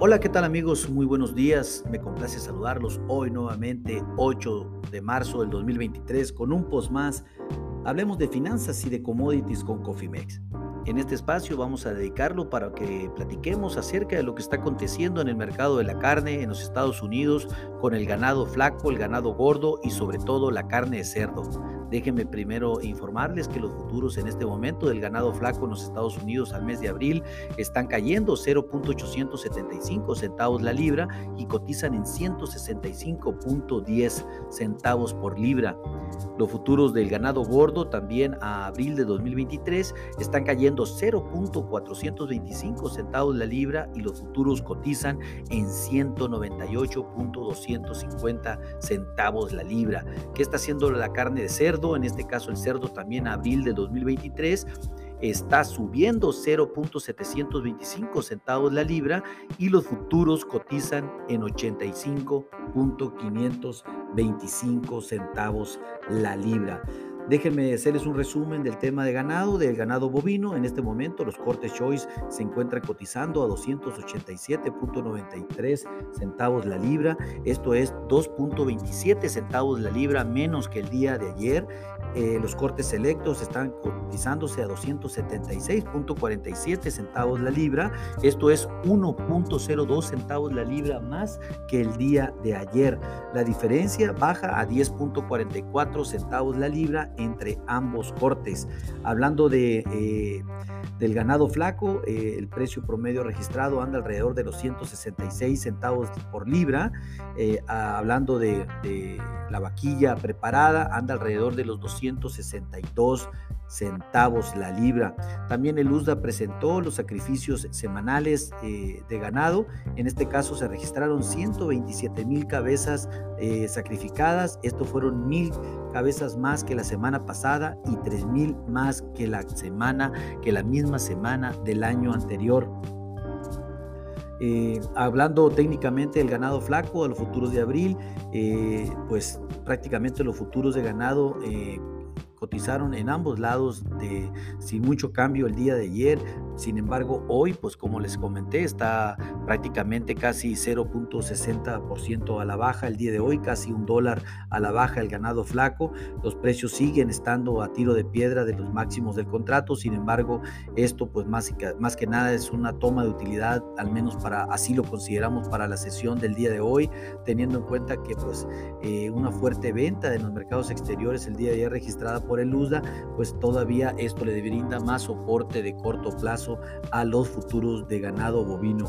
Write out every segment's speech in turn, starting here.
Hola, ¿qué tal amigos? Muy buenos días. Me complace saludarlos hoy nuevamente, 8 de marzo del 2023, con un post más. Hablemos de finanzas y de commodities con Cofimex. En este espacio vamos a dedicarlo para que platiquemos acerca de lo que está aconteciendo en el mercado de la carne en los Estados Unidos con el ganado flaco, el ganado gordo y sobre todo la carne de cerdo. Déjenme primero informarles que los futuros en este momento del ganado flaco en los Estados Unidos al mes de abril están cayendo 0.875 centavos la libra y cotizan en 165.10 centavos por libra. Los futuros del ganado gordo también a abril de 2023 están cayendo 0.425 centavos la libra y los futuros cotizan en 198.250 centavos la libra. ¿Qué está haciendo la carne de cerdo? En este caso el cerdo también abril de 2023, está subiendo 0.725 centavos la libra y los futuros cotizan en 85.525 centavos la libra. Déjenme hacerles un resumen del tema de ganado, del ganado bovino. En este momento los cortes choice se encuentran cotizando a 287.93 centavos la libra. Esto es 2.27 centavos la libra menos que el día de ayer. Eh, los cortes selectos están cotizándose a 276.47 centavos la libra. Esto es 1.02 centavos la libra más que el día de ayer. La diferencia baja a 10.44 centavos la libra entre ambos cortes. Hablando de, eh, del ganado flaco, eh, el precio promedio registrado anda alrededor de los 166 centavos por libra. Eh, hablando de, de, la vaquilla preparada, anda alrededor de los 262 centavos la libra. También el USDA presentó los sacrificios semanales eh, de ganado. En este caso se registraron 127 mil cabezas eh, sacrificadas. Esto fueron mil cabezas más que la semana pasada y 3 mil más que la semana, que la misma semana del año anterior. Eh, hablando técnicamente del ganado flaco, de los futuros de abril, pues prácticamente los futuros de ganado cotizaron en ambos lados de sin mucho cambio el día de ayer. Sin embargo, hoy, pues como les comenté, está prácticamente casi 0.60% a la baja el día de hoy, casi un dólar a la baja el ganado flaco. Los precios siguen estando a tiro de piedra de los máximos del contrato. Sin embargo, esto pues más, más que nada es una toma de utilidad, al menos para así lo consideramos para la sesión del día de hoy, teniendo en cuenta que pues eh, una fuerte venta en los mercados exteriores el día de ayer registrada por el USDA, pues todavía esto le brinda más soporte de corto plazo a los futuros de ganado bovino.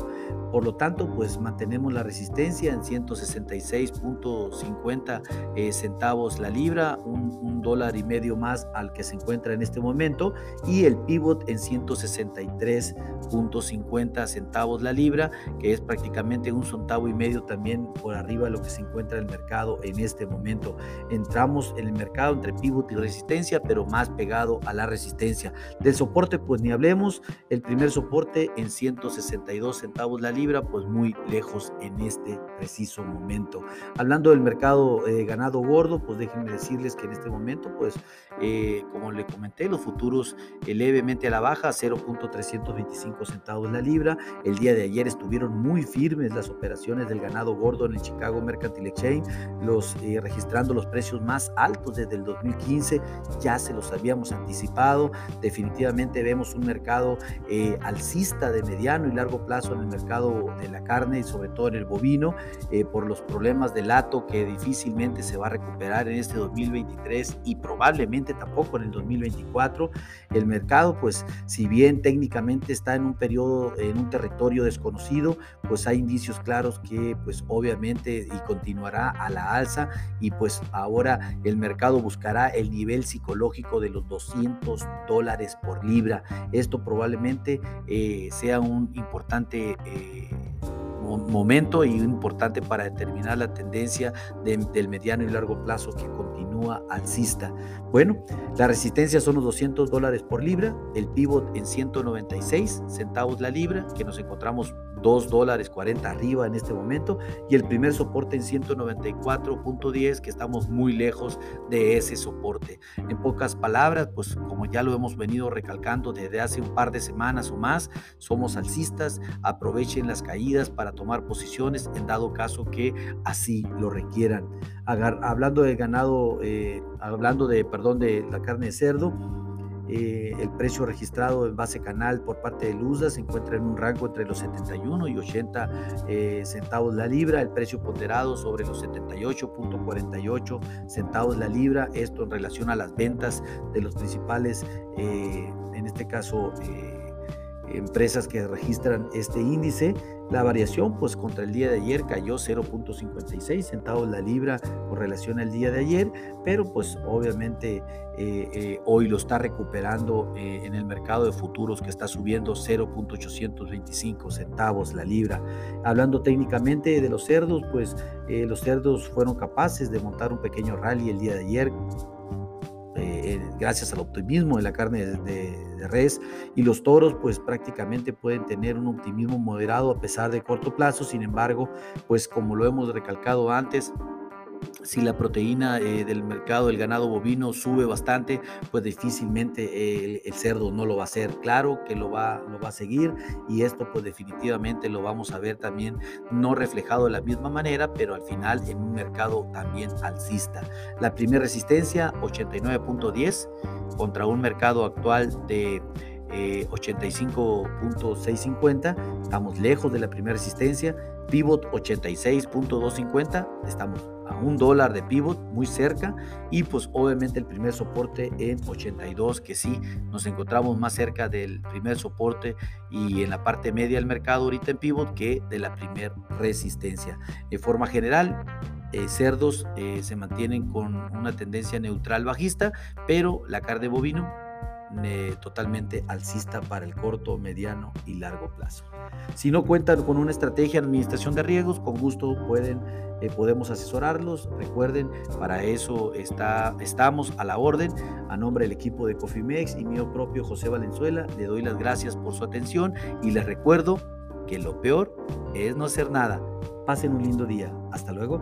Por lo tanto, pues mantenemos la resistencia en 166.50 eh, centavos la libra, un, un, dólar y medio más al que se encuentra en este momento, y el pivot en 163.50 centavos la libra, que es prácticamente un centavo y medio también por arriba de lo que se encuentra el mercado en este momento. Entramos en el mercado entre pivot y resistencia pero más pegado a la resistencia. Del soporte, pues ni hablemos. El primer soporte en 162 centavos la libra, pues muy lejos en este preciso momento. Hablando del mercado eh, ganado gordo, pues déjenme decirles que en este momento, pues eh, como le comenté, los futuros eh, levemente a la baja, 0.325 centavos la libra. El día de ayer estuvieron muy firmes las operaciones del ganado gordo en el Chicago Mercantile Exchange, los, registrando los precios más altos desde el 2015 ya se los habíamos anticipado. Definitivamente vemos un mercado eh, alcista de mediano y largo plazo en el mercado de la carne y sobre todo en el bovino eh, por los problemas del lato que difícilmente se va a recuperar en este 2023 y probablemente tampoco en el 2024. El mercado, pues si bien técnicamente está en un periodo, en un territorio desconocido, pues hay indicios claros que pues obviamente y continuará a la alza y pues ahora el mercado buscará el nivel psicológico de los 200 dólares por libra. Esto probablemente eh, sea un importante... Eh, momento y importante para determinar la tendencia del mediano y largo plazo que continúa alcista. Bueno, la resistencia son los 200 dólares por libra, el pivot en 196 centavos la libra, que nos encontramos 2 dólares 40 arriba en este momento y el primer soporte en 194.10 que estamos muy lejos de ese soporte. En pocas palabras, pues como ya lo hemos venido recalcando desde hace un par de semanas o más, somos alcistas, aprovechen las caídas para tomar posiciones en dado caso que así lo requieran. Hablando del ganado, eh, hablando de, perdón, de la carne de cerdo, eh, el precio registrado en base canal por parte de Lusa se encuentra en un rango entre los 71 y 80 eh, centavos la libra, el precio ponderado sobre los 78.48 centavos la libra, esto en relación a las ventas de los principales, en este caso, empresas que registran este índice. La variación, pues contra el día de ayer cayó 0.56 centavos la libra con relación al día de ayer, pero pues obviamente eh, eh, hoy lo está recuperando eh, en el mercado de futuros que está subiendo 0.825 centavos la libra. Hablando técnicamente de los cerdos, pues los cerdos fueron capaces de montar un pequeño rally el día de ayer gracias al optimismo de la carne de, res y los toros pues prácticamente pueden tener un optimismo moderado a pesar de corto plazo, sin embargo pues como lo hemos recalcado antes, si la proteína eh, del mercado del ganado bovino sube bastante, pues difícilmente el, cerdo no lo va a hacer. Claro que lo va, lo va a seguir y esto pues definitivamente lo vamos a ver también no reflejado de la misma manera, pero al final en un mercado también alcista. La primera resistencia 89.10 contra un mercado actual de 85.650, eh, estamos lejos de la primera resistencia, pivot 86.250, estamos a un dólar de pivot muy cerca y pues obviamente el primer soporte en 82 que sí nos encontramos más cerca del primer soporte y en la parte media del mercado ahorita en pivot que de la primera resistencia. De forma general, eh, cerdos eh, se mantienen con una tendencia neutral bajista, pero la carne de bovino totalmente alcista para el corto, mediano y largo plazo. Si no cuentan con una estrategia de administración de riesgos, con gusto pueden, eh, podemos asesorarlos. Recuerden, para eso está, estamos a la orden. A nombre del equipo de Cofimex y mío propio José Valenzuela, le doy las gracias por su atención y les recuerdo que lo peor es no hacer nada. Pasen un lindo día. Hasta luego.